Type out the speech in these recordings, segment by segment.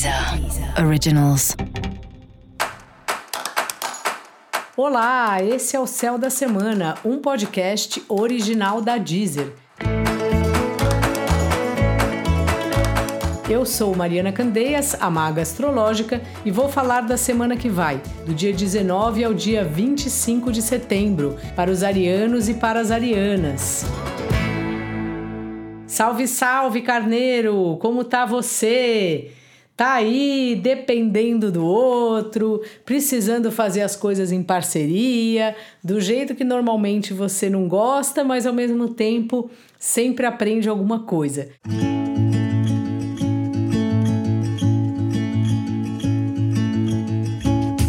Deezer Originals. Olá, esse é o Céu da Semana, um podcast original da Deezer. Eu sou Mariana Candeias, a maga astrológica, e vou falar da semana que vai, do dia 19 ao dia 25 de setembro, para os arianos e para as arianas. Salve, salve, carneiro! Como tá você? Tá aí dependendo do outro, precisando fazer as coisas em parceria, do jeito que normalmente você não gosta, mas ao mesmo tempo sempre aprende alguma coisa.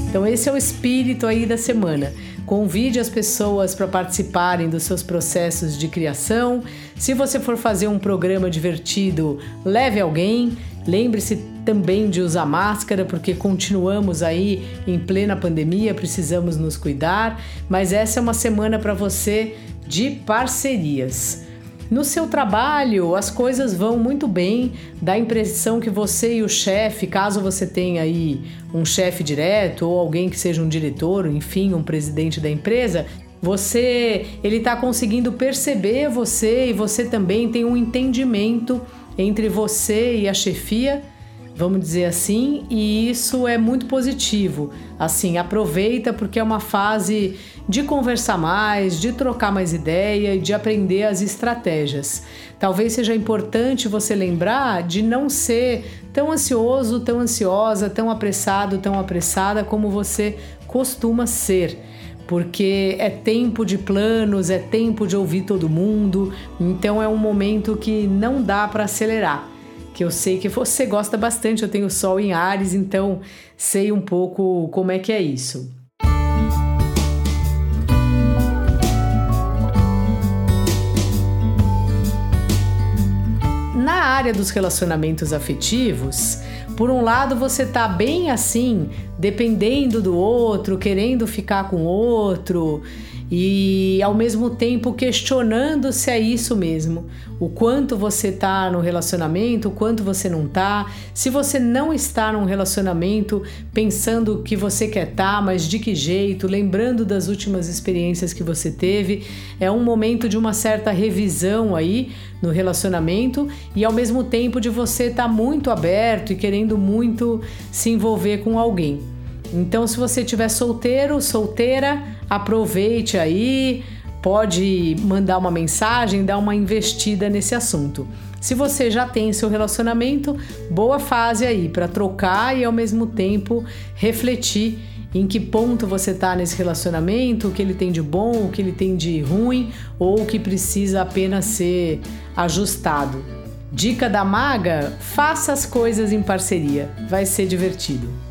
Então esse é o espírito aí da semana. Convide as pessoas para participarem dos seus processos de criação. Se você for fazer um programa divertido, leve alguém. Lembre-se também de usar máscara, porque continuamos aí em plena pandemia, precisamos nos cuidar. Mas essa é uma semana para você de parcerias. No seu trabalho, as coisas vão muito bem, dá a impressão que você e o chefe, caso você tenha aí um chefe direto ou alguém que seja um diretor, enfim, um presidente da empresa, você, ele está conseguindo perceber você e você também tem um entendimento entre você e a chefia vamos dizer assim, e isso é muito positivo. Assim, aproveita porque é uma fase de conversar mais, de trocar mais ideia e de aprender as estratégias. Talvez seja importante você lembrar de não ser tão ansioso, tão ansiosa, tão apressado, tão apressada como você costuma ser porque é tempo de planos, é tempo de ouvir todo mundo, então é um momento que não dá para acelerar que eu sei que você gosta bastante. Eu tenho Sol em Ares, então sei um pouco como é que é isso. Na área dos relacionamentos afetivos, por um lado você tá bem assim, dependendo do outro, querendo ficar com o outro, e ao mesmo tempo questionando se é isso mesmo. O quanto você está no relacionamento, o quanto você não está. Se você não está num relacionamento pensando que você quer estar, tá, mas de que jeito, lembrando das últimas experiências que você teve, é um momento de uma certa revisão aí no relacionamento e ao mesmo tempo de você estar tá muito aberto e querendo muito se envolver com alguém. Então, se você estiver solteiro, solteira, aproveite aí, pode mandar uma mensagem, dar uma investida nesse assunto. Se você já tem seu relacionamento, boa fase aí para trocar e ao mesmo tempo refletir em que ponto você está nesse relacionamento, o que ele tem de bom, o que ele tem de ruim ou o que precisa apenas ser ajustado. Dica da maga: faça as coisas em parceria, vai ser divertido.